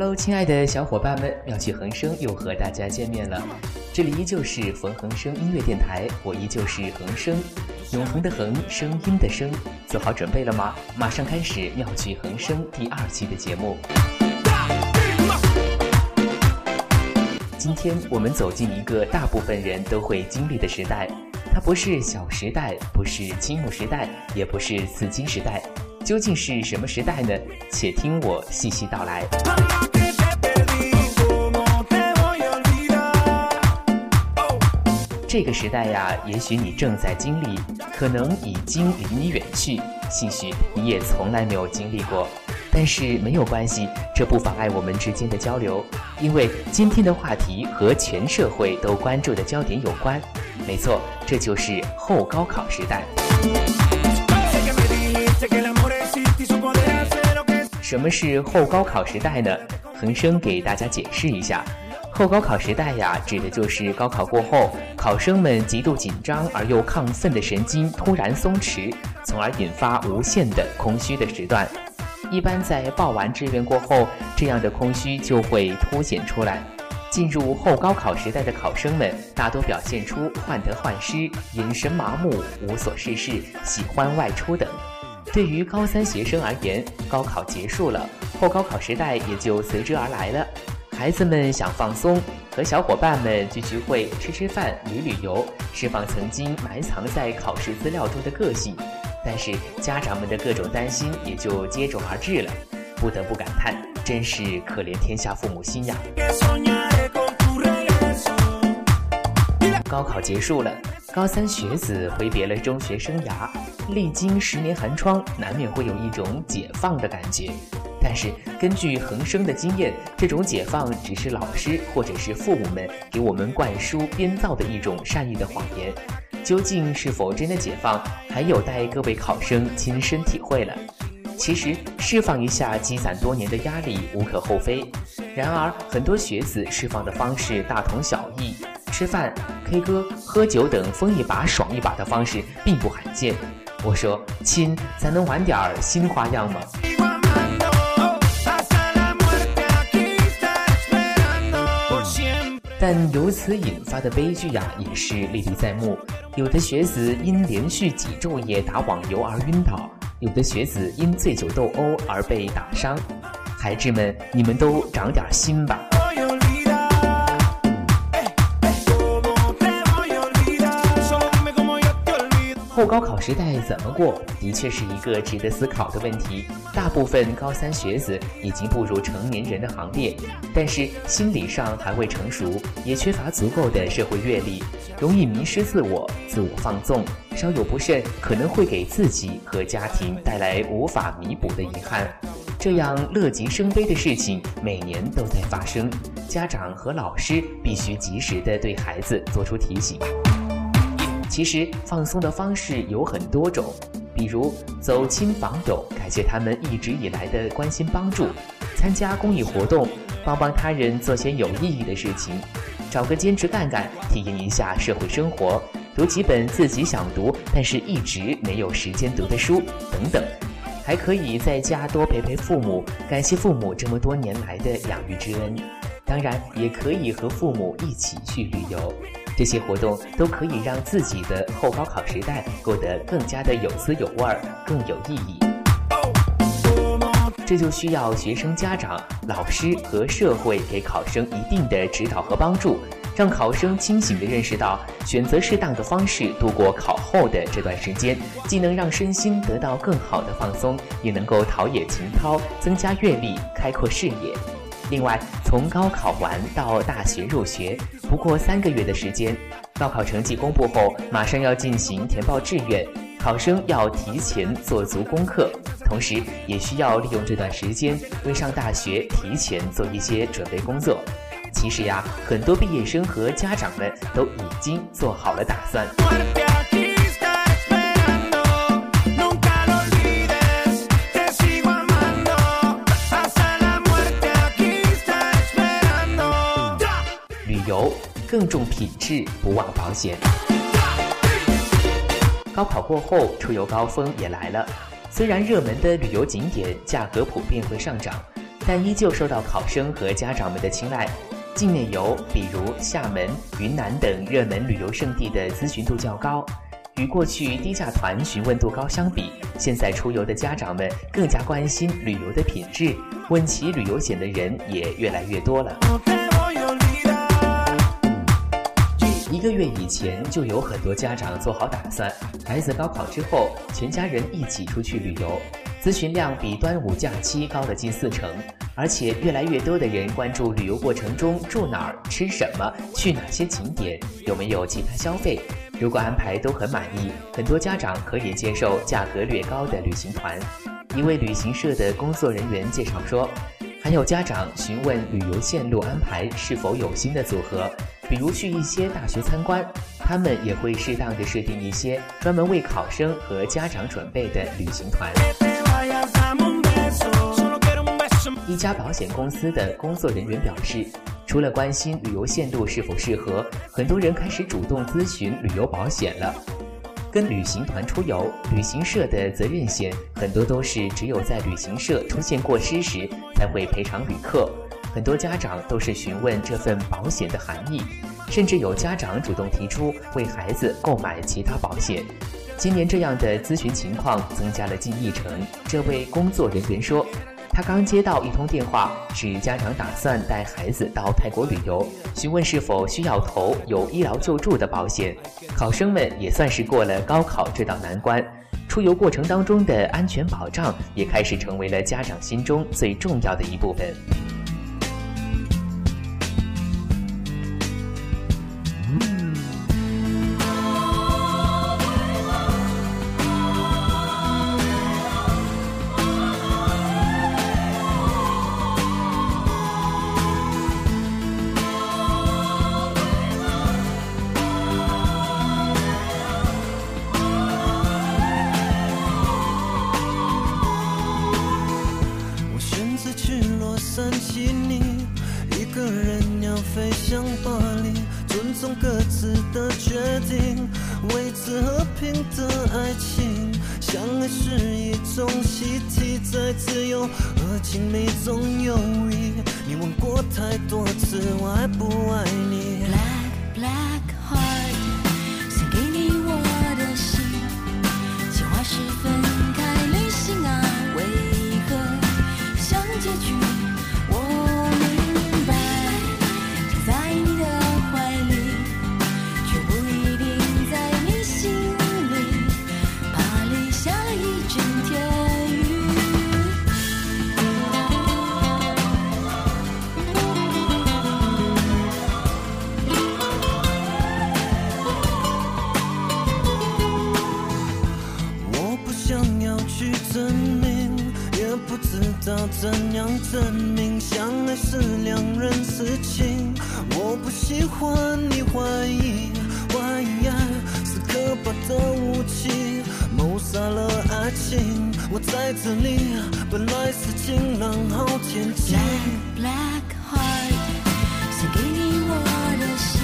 Hello，亲爱的小伙伴们，妙趣横生又和大家见面了。这里依旧是冯恒生音乐电台，我依旧是恒生，永恒的恒，声音的声。做好准备了吗？马上开始妙趣横生第二期的节目。今天我们走进一个大部分人都会经历的时代，它不是小时代，不是青木时代，也不是紫金时代。究竟是什么时代呢？且听我细细道来。这个时代呀，也许你正在经历，可能已经离你远去，兴许你也从来没有经历过。但是没有关系，这不妨碍我们之间的交流，因为今天的话题和全社会都关注的焦点有关。没错，这就是后高考时代。什么是后高考时代呢？恒生给大家解释一下，后高考时代呀，指的就是高考过后，考生们极度紧张而又亢奋的神经突然松弛，从而引发无限的空虚的时段。一般在报完志愿过后，这样的空虚就会凸显出来。进入后高考时代的考生们，大多表现出患得患失、眼神麻木、无所事事、喜欢外出等。对于高三学生而言，高考结束了，后高考时代也就随之而来了。孩子们想放松，和小伙伴们聚聚会、吃吃饭、旅旅游，释放曾经埋藏在考试资料中的个性。但是家长们的各种担心也就接踵而至了，不得不感叹：真是可怜天下父母心呀！高考结束了。高三学子挥别了中学生涯，历经十年寒窗，难免会有一种解放的感觉。但是，根据恒生的经验，这种解放只是老师或者是父母们给我们灌输编造的一种善意的谎言。究竟是否真的解放，还有待各位考生亲身体会了。其实，释放一下积攒多年的压力无可厚非。然而，很多学子释放的方式大同小异。吃饭、K 歌、喝酒等疯一把爽一把的方式并不罕见。我说亲，咱能玩点新花样吗？但由此引发的悲剧呀，也是历历在目。有的学子因连续几昼夜打网游而晕倒，有的学子因醉酒斗殴而被打伤。孩子们，你们都长点心吧。后高考时代怎么过，的确是一个值得思考的问题。大部分高三学子已经步入成年人的行列，但是心理上还未成熟，也缺乏足够的社会阅历，容易迷失自我、自我放纵，稍有不慎可能会给自己和家庭带来无法弥补的遗憾。这样乐极生悲的事情每年都在发生，家长和老师必须及时的对孩子做出提醒。其实放松的方式有很多种，比如走亲访友，感谢他们一直以来的关心帮助；参加公益活动，帮帮他人做些有意义的事情；找个兼职干干，体验一下社会生活；读几本自己想读但是一直没有时间读的书等等。还可以在家多陪陪父母，感谢父母这么多年来的养育之恩。当然，也可以和父母一起去旅游。这些活动都可以让自己的后高考时代过得更加的有滋有味儿，更有意义。这就需要学生家长、老师和社会给考生一定的指导和帮助，让考生清醒地认识到，选择适当的方式度过考后的这段时间，既能让身心得到更好的放松，也能够陶冶情操，增加阅历，开阔视野。另外，从高考完到大学入学，不过三个月的时间。高考成绩公布后，马上要进行填报志愿，考生要提前做足功课，同时也需要利用这段时间为上大学提前做一些准备工作。其实呀，很多毕业生和家长们都已经做好了打算。更重品质，不忘保险。高考过后，出游高峰也来了。虽然热门的旅游景点价格普遍会上涨，但依旧受到考生和家长们的青睐。境内游，比如厦门、云南等热门旅游胜地的咨询度较高。与过去低价团询问度高相比，现在出游的家长们更加关心旅游的品质，问起旅游险的人也越来越多了。一个月以前，就有很多家长做好打算，孩子高考之后，全家人一起出去旅游。咨询量比端午假期高了近四成，而且越来越多的人关注旅游过程中住哪儿、吃什么、去哪些景点、有没有其他消费。如果安排都很满意，很多家长可以接受价格略高的旅行团。一位旅行社的工作人员介绍说，还有家长询问旅游线路安排是否有新的组合，比如去一些大学参观，他们也会适当的设定一些专门为考生和家长准备的旅行团。一家保险公司的工作人员表示。除了关心旅游线路是否适合，很多人开始主动咨询旅游保险了。跟旅行团出游，旅行社的责任险很多都是只有在旅行社出现过失时才会赔偿旅客。很多家长都是询问这份保险的含义，甚至有家长主动提出为孩子购买其他保险。今年这样的咨询情况增加了近一成。这位工作人员说。他刚接到一通电话，是家长打算带孩子到泰国旅游，询问是否需要投有医疗救助的保险。考生们也算是过了高考这道难关，出游过程当中的安全保障也开始成为了家长心中最重要的一部分。相爱是一种习题，在自由和亲密中游移。你问过太多次，我爱不爱你？不知道怎样证明相爱是两人事情？我不喜欢你怀疑，怀疑爱是可怕的武器，谋杀了爱情。我在这里，本来是晴朗好天气。Black heart，献给你我的心，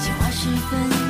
计划是分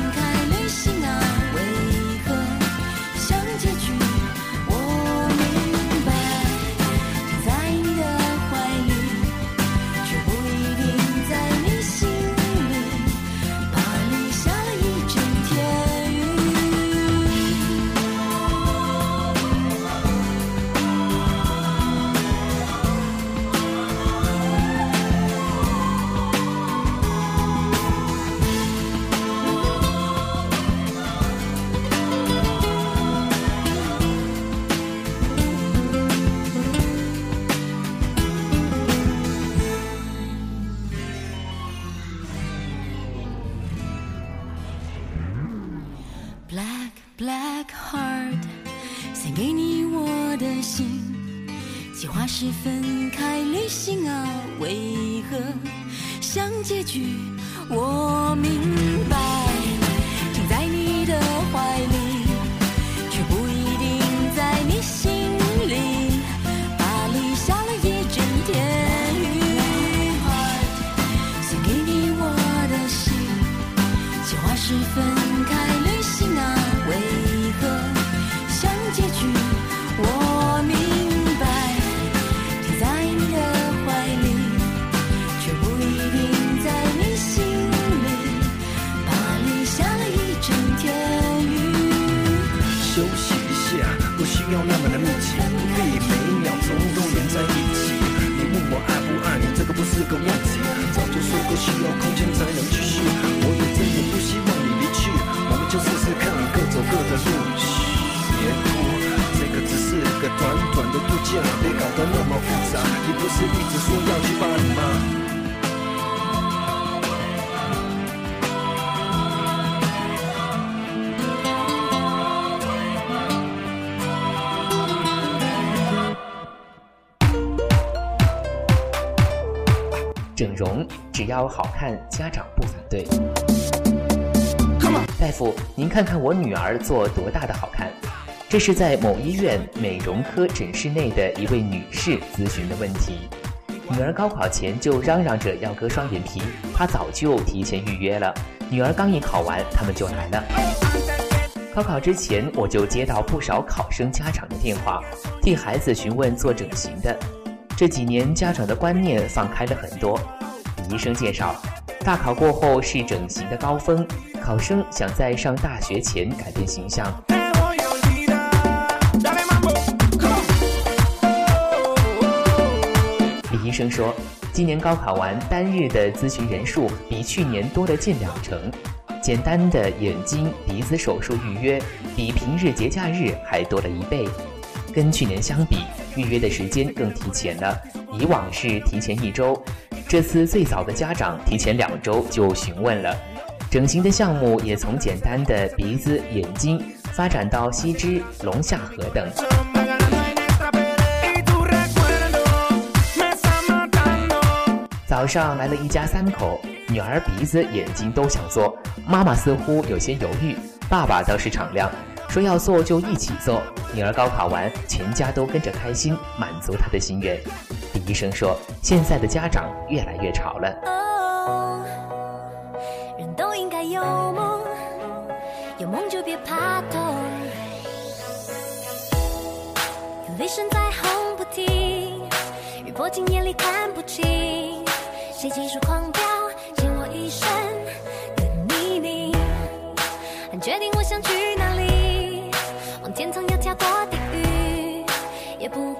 是个问题，早就说过需要空间才能继续。我也真的不希望你离去，我们就试试看，各走各的路。嘘，别哭，这个只是个短短的度假，别搞得那么复杂。你不是一直说要去巴黎吗？只要好看，家长不反对。大夫，您看看我女儿做多大的好看？这是在某医院美容科诊室内的一位女士咨询的问题。女儿高考前就嚷嚷着要割双眼皮，她早就提前预约了。女儿刚一考完，他们就来了。高考之前，我就接到不少考生家长的电话，替孩子询问做整形的。这几年家长的观念放开了很多。医生介绍，大考过后是整形的高峰，考生想在上大学前改变形象。李医生说，今年高考完单日的咨询人数比去年多了近两成，简单的眼睛、鼻子手术预约比平日节假日还多了一倍。跟去年相比，预约的时间更提前了。以往是提前一周，这次最早的家长提前两周就询问了。整形的项目也从简单的鼻子、眼睛发展到吸脂、隆下颌等。早上来了一家三口，女儿鼻子、眼睛都想做，妈妈似乎有些犹豫，爸爸倒是敞亮。说要做就一起做。女儿高考完，全家都跟着开心，满足她的心愿。医生说，现在的家长越来越吵了。哦人都应该有梦，有梦就别怕痛。有雷声在轰不停，雨泼进眼里看不清。谁急速狂飙，欠我一身的泥泞。很决定我想去哪里。往天堂要跳过地狱，也不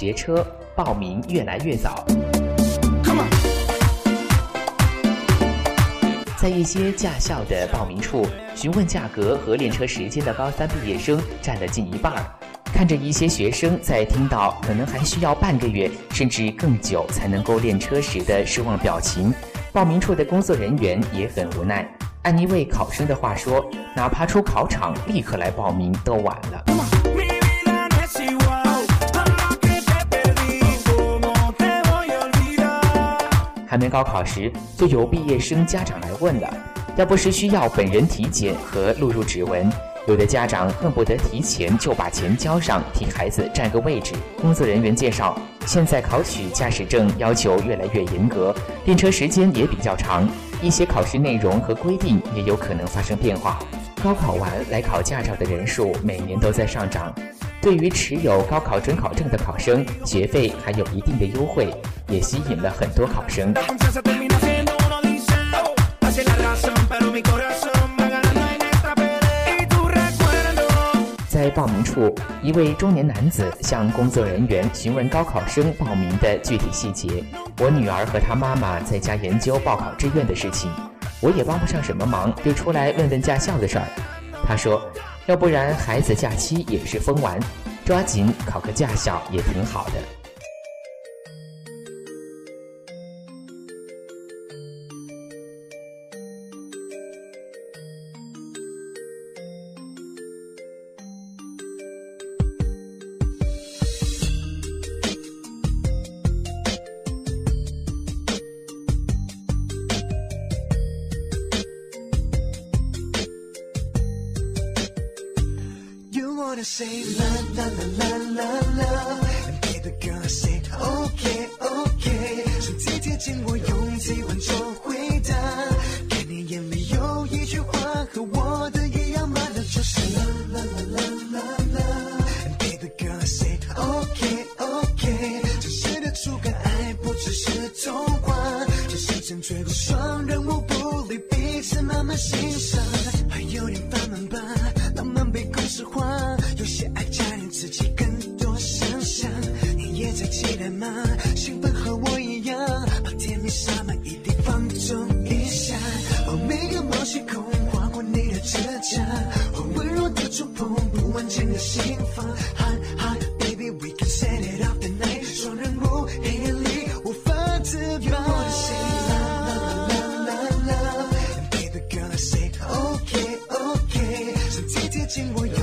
学车，报名越来越早。在一些驾校的报名处，询问价格和练车时间的高三毕业生占了近一半儿。看着一些学生在听到可能还需要半个月甚至更久才能够练车时的失望表情，报名处的工作人员也很无奈。按一位考生的话说：“哪怕出考场立刻来报名都晚了。”还没高考时，就有毕业生家长来问了，要不是需要本人体检和录入指纹，有的家长恨不得提前就把钱交上，替孩子占个位置。工作人员介绍，现在考取驾驶证要求越来越严格，练车时间也比较长，一些考试内容和规定也有可能发生变化。高考完来考驾照的人数每年都在上涨。对于持有高考准考证的考生，学费还有一定的优惠，也吸引了很多考生。在报名处，一位中年男子向工作人员询问高考生报名的具体细节。我女儿和她妈妈在家研究报考志愿的事情，我也帮不上什么忙，就出来问问驾校的事儿。他说。要不然，孩子假期也是疯玩，抓紧考个驾校也挺好的。这时间追过双人舞，不离彼此，慢慢欣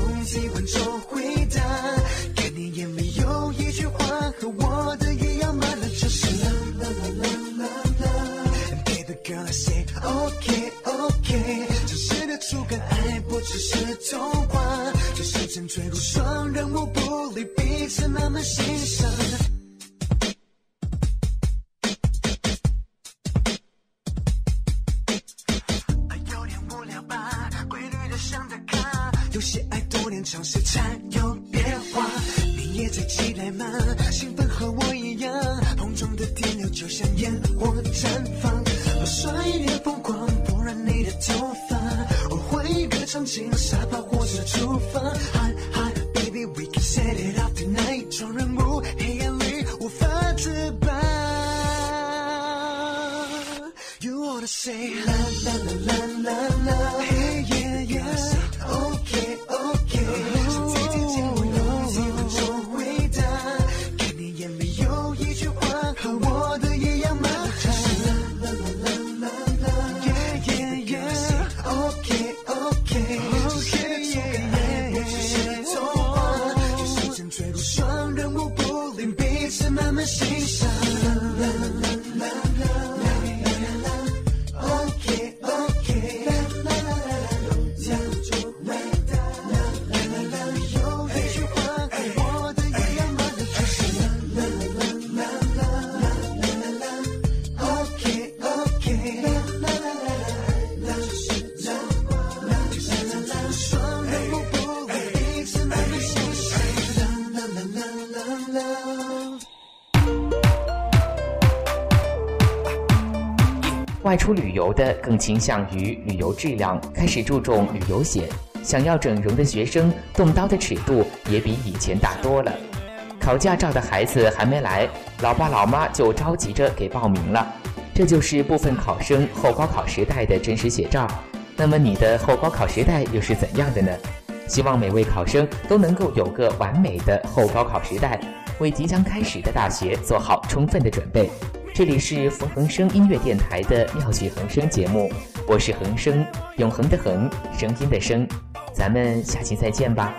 用几分钟回答，看你眼里有一句话和我的一样，满了就是啦啦啦啦啦啦。Baby girl I say OK OK，真实的触感，爱不只是童话，这是沉醉如霜，让我不理彼此慢慢欣赏。fun. Hot, hot, baby, we can set it off tonight. 저랑 무해할일无法自拔. You wanna say. 出旅游的更倾向于旅游质量，开始注重旅游险。想要整容的学生动刀的尺度也比以前大多了。考驾照的孩子还没来，老爸老妈就着急着给报名了。这就是部分考生后高考时代的真实写照。那么你的后高考时代又是怎样的呢？希望每位考生都能够有个完美的后高考时代，为即将开始的大学做好充分的准备。这里是冯恒生音乐电台的妙趣横生节目，我是恒生，永恒的恒，声音的声，咱们下期再见吧。